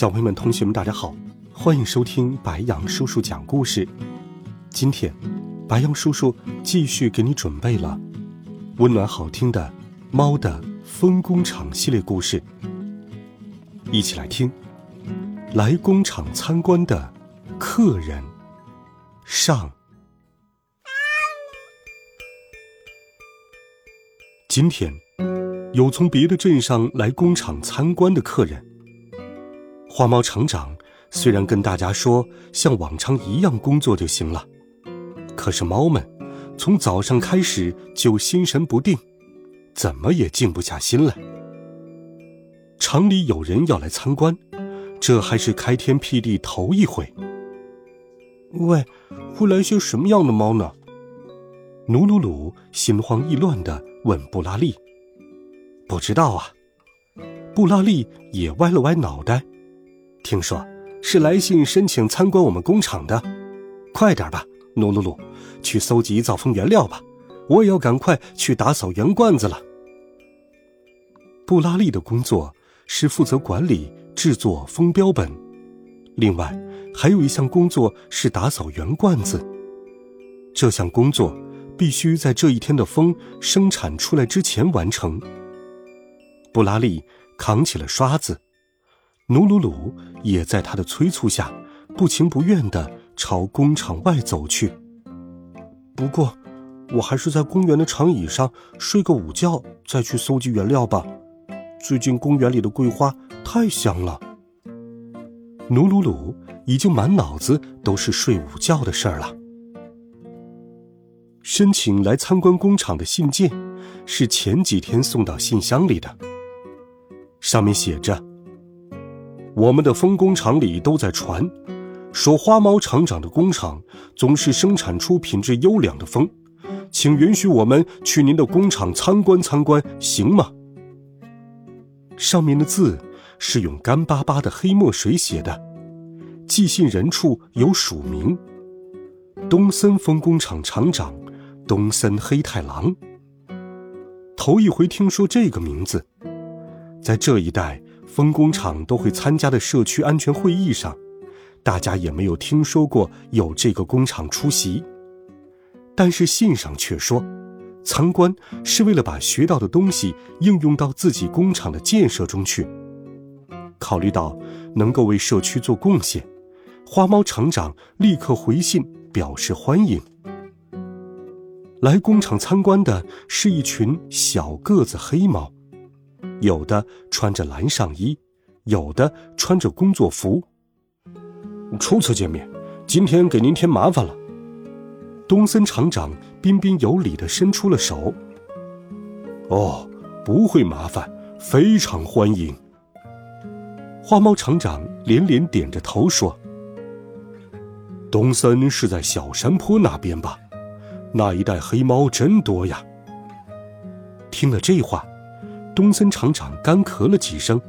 小朋友们、同学们，大家好，欢迎收听白羊叔叔讲故事。今天，白羊叔叔继续给你准备了温暖好听的《猫的风工厂》系列故事，一起来听。来工厂参观的客人上。今天，有从别的镇上来工厂参观的客人。花猫厂长虽然跟大家说像往常一样工作就行了，可是猫们从早上开始就心神不定，怎么也静不下心来。厂里有人要来参观，这还是开天辟地头一回。喂，会来些什么样的猫呢？努努鲁心慌意乱地问布拉利。不知道啊。布拉利也歪了歪脑袋。听说是来信申请参观我们工厂的，快点吧，努鲁鲁，去搜集造风原料吧。我也要赶快去打扫圆罐子了。布拉利的工作是负责管理制作风标本，另外还有一项工作是打扫圆罐子。这项工作必须在这一天的风生产出来之前完成。布拉利扛起了刷子。努鲁鲁也在他的催促下，不情不愿地朝工厂外走去。不过，我还是在公园的长椅上睡个午觉，再去搜集原料吧。最近公园里的桂花太香了。努鲁鲁已经满脑子都是睡午觉的事儿了。申请来参观工厂的信件，是前几天送到信箱里的，上面写着。我们的风工厂里都在传，说花猫厂长的工厂总是生产出品质优良的风，请允许我们去您的工厂参观参观，行吗？上面的字是用干巴巴的黑墨水写的，寄信人处有署名：东森风工厂厂长东森黑太狼。头一回听说这个名字，在这一带。风工厂都会参加的社区安全会议上，大家也没有听说过有这个工厂出席。但是信上却说，参观是为了把学到的东西应用到自己工厂的建设中去。考虑到能够为社区做贡献，花猫厂长立刻回信表示欢迎。来工厂参观的是一群小个子黑猫。有的穿着蓝上衣，有的穿着工作服。初次见面，今天给您添麻烦了。东森厂长彬彬有礼地伸出了手。哦，不会麻烦，非常欢迎。花猫厂长连连点着头说：“东森是在小山坡那边吧？那一带黑猫真多呀。”听了这话。东森厂长干咳了几声，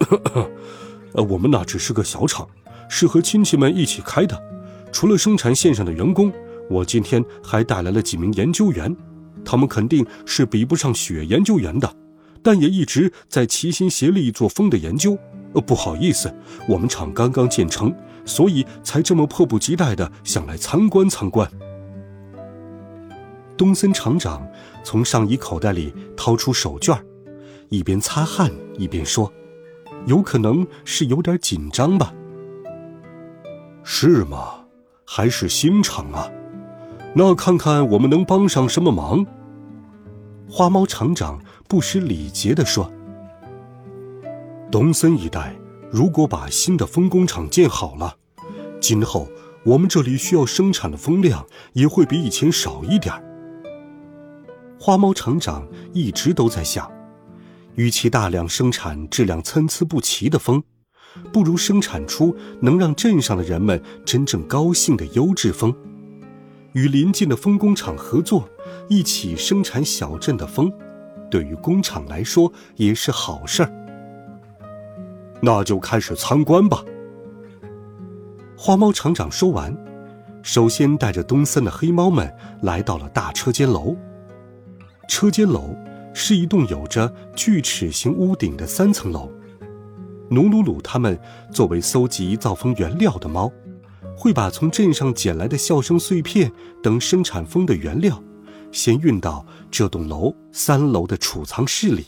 呃，我们那只是个小厂，是和亲戚们一起开的。除了生产线上的员工，我今天还带来了几名研究员，他们肯定是比不上雪研究员的，但也一直在齐心协力做风的研究。呃，不好意思，我们厂刚刚建成，所以才这么迫不及待的想来参观参观。东森厂长从上衣口袋里掏出手绢儿一边擦汗一边说：“有可能是有点紧张吧？是吗？还是新厂啊？那看看我们能帮上什么忙。”花猫厂长不失礼节地说：“东森一带如果把新的风工厂建好了，今后我们这里需要生产的风量也会比以前少一点。”花猫厂长一直都在想。与其大量生产质量参差不齐的风，不如生产出能让镇上的人们真正高兴的优质风。与邻近的风工厂合作，一起生产小镇的风，对于工厂来说也是好事儿。那就开始参观吧。花猫厂长说完，首先带着东森的黑猫们来到了大车间楼。车间楼是一栋有着锯齿形屋顶的三层楼。努努鲁他们作为搜集造风原料的猫，会把从镇上捡来的笑声碎片等生产风的原料，先运到这栋楼三楼的储藏室里。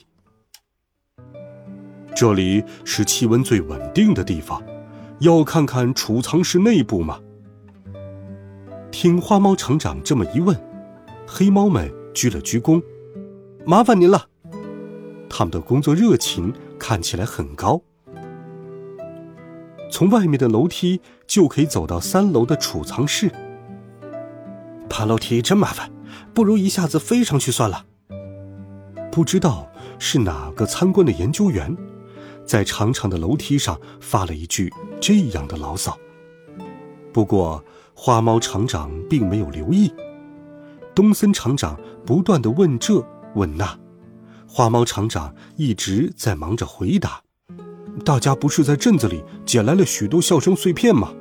这里是气温最稳定的地方，要看看储藏室内部吗？听花猫厂长这么一问，黑猫们鞠了鞠躬，麻烦您了。他们的工作热情看起来很高。从外面的楼梯就可以走到三楼的储藏室。爬楼梯真麻烦，不如一下子飞上去算了。不知道是哪个参观的研究员，在长长的楼梯上发了一句这样的牢骚。不过花猫厂长并没有留意，东森厂长不断的问这问那，花猫厂长一直在忙着回答。大家不是在镇子里捡来了许多笑声碎片吗？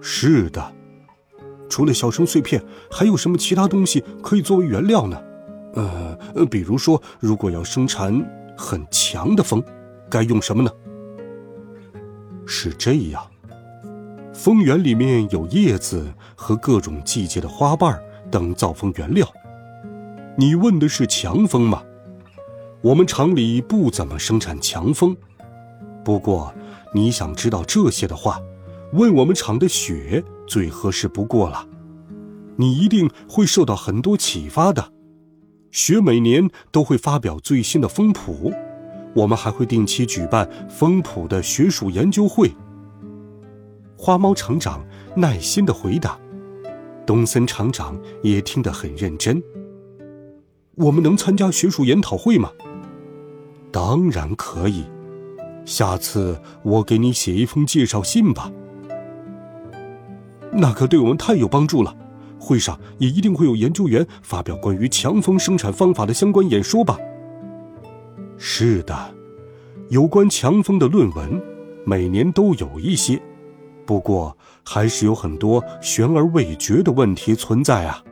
是的。除了笑声碎片，还有什么其他东西可以作为原料呢？呃，比如说，如果要生产很强的风，该用什么呢？是这样。风源里面有叶子和各种季节的花瓣等造风原料。你问的是强风吗？我们厂里不怎么生产强风。不过，你想知道这些的话，问我们厂的雪最合适不过了。你一定会受到很多启发的。雪每年都会发表最新的风谱，我们还会定期举办风谱的学术研究会。花猫厂长耐心的回答，东森厂长也听得很认真。我们能参加学术研讨会吗？当然可以。下次我给你写一封介绍信吧，那可对我们太有帮助了。会上也一定会有研究员发表关于强风生产方法的相关演说吧？是的，有关强风的论文每年都有一些，不过还是有很多悬而未决的问题存在啊。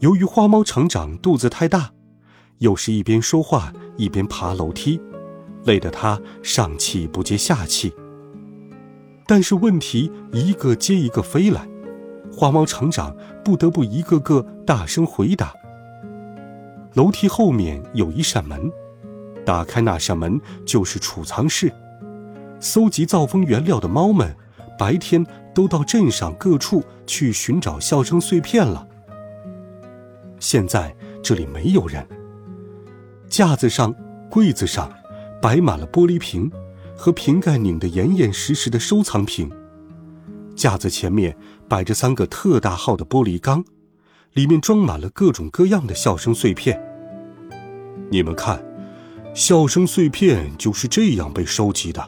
由于花猫厂长肚子太大，又是一边说话一边爬楼梯。累得他上气不接下气。但是问题一个接一个飞来，花猫厂长不得不一个个大声回答。楼梯后面有一扇门，打开那扇门就是储藏室。搜集造风原料的猫们，白天都到镇上各处去寻找笑声碎片了。现在这里没有人。架子上，柜子上。摆满了玻璃瓶，和瓶盖拧得严严实实的收藏品。架子前面摆着三个特大号的玻璃缸，里面装满了各种各样的笑声碎片。你们看，笑声碎片就是这样被收集的。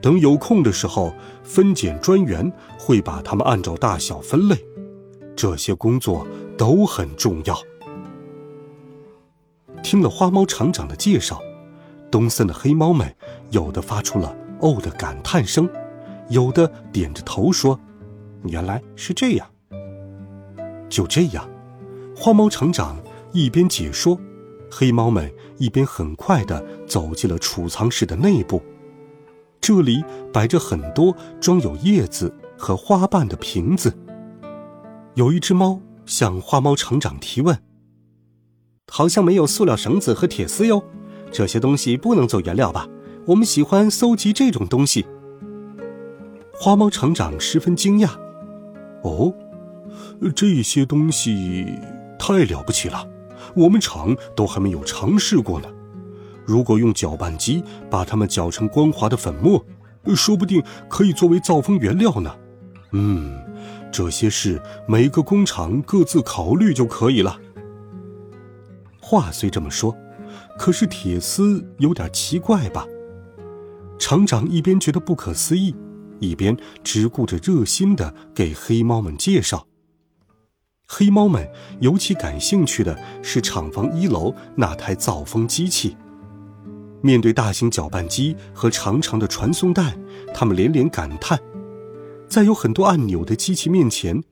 等有空的时候，分拣专员会把它们按照大小分类。这些工作都很重要。听了花猫厂长的介绍。东森的黑猫们，有的发出了“哦”的感叹声，有的点着头说：“原来是这样。”就这样，花猫厂长一边解说，黑猫们一边很快的走进了储藏室的内部。这里摆着很多装有叶子和花瓣的瓶子。有一只猫向花猫厂长提问：“好像没有塑料绳子和铁丝哟。”这些东西不能做原料吧？我们喜欢搜集这种东西。花猫厂长十分惊讶：“哦，这些东西太了不起了，我们厂都还没有尝试过呢。如果用搅拌机把它们搅成光滑的粉末，说不定可以作为造风原料呢。嗯，这些事每个工厂各自考虑就可以了。”话虽这么说。可是铁丝有点奇怪吧？厂长一边觉得不可思议，一边只顾着热心的给黑猫们介绍。黑猫们尤其感兴趣的是厂房一楼那台造风机器。面对大型搅拌机和长长的传送带，他们连连感叹：在有很多按钮的机器面前，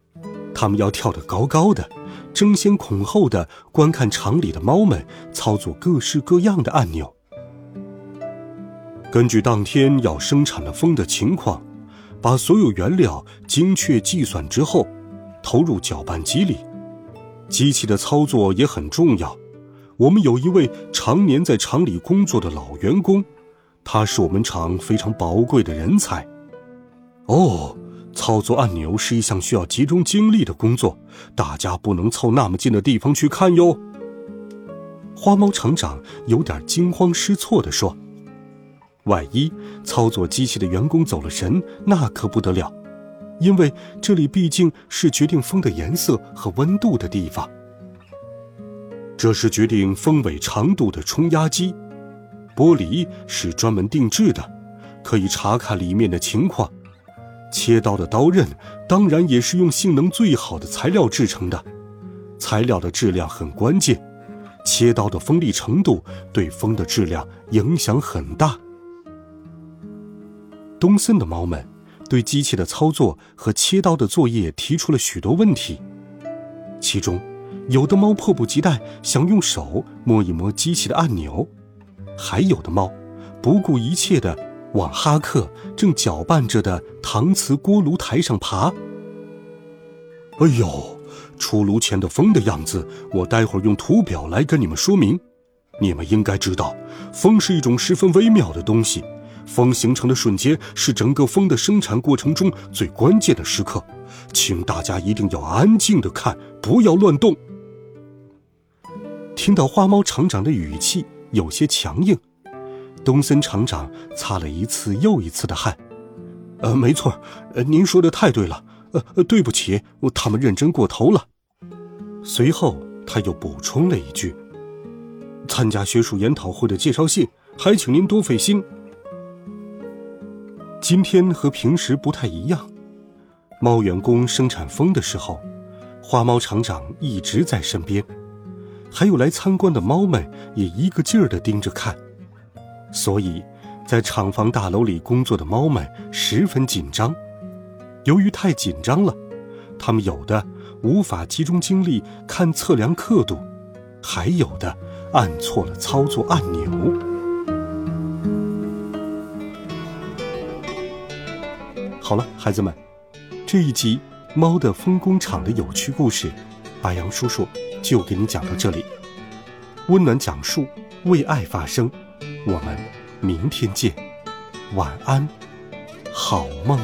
他们要跳得高高的，争先恐后的观看厂里的猫们操作各式各样的按钮。根据当天要生产的风的情况，把所有原料精确计算之后。投入搅拌机里，机器的操作也很重要。我们有一位常年在厂里工作的老员工，他是我们厂非常宝贵的人才。哦，操作按钮是一项需要集中精力的工作，大家不能凑那么近的地方去看哟。花猫厂长有点惊慌失措地说：“万一操作机器的员工走了神，那可不得了。”因为这里毕竟是决定风的颜色和温度的地方。这是决定风尾长度的冲压机，玻璃是专门定制的，可以查看里面的情况。切刀的刀刃当然也是用性能最好的材料制成的，材料的质量很关键，切刀的锋利程度对风的质量影响很大。东森的猫们。对机器的操作和切刀的作业提出了许多问题，其中，有的猫迫不及待想用手摸一摸机器的按钮，还有的猫不顾一切的往哈克正搅拌着的搪瓷锅炉台上爬。哎呦，出炉前的风的样子，我待会儿用图表来跟你们说明。你们应该知道，风是一种十分微妙的东西。风形成的瞬间是整个风的生产过程中最关键的时刻，请大家一定要安静的看，不要乱动。听到花猫厂长的语气有些强硬，东森厂长擦了一次又一次的汗。呃，没错，呃，您说的太对了。呃，对不起，他们认真过头了。随后他又补充了一句：“参加学术研讨会的介绍信，还请您多费心。”今天和平时不太一样，猫员工生产风的时候，花猫厂长一直在身边，还有来参观的猫们也一个劲儿的盯着看，所以，在厂房大楼里工作的猫们十分紧张。由于太紧张了，它们有的无法集中精力看测量刻度，还有的按错了操作按钮。好了，孩子们，这一集《猫的风工厂》的有趣故事，白杨叔叔就给你讲到这里。温暖讲述，为爱发声，我们明天见，晚安，好梦。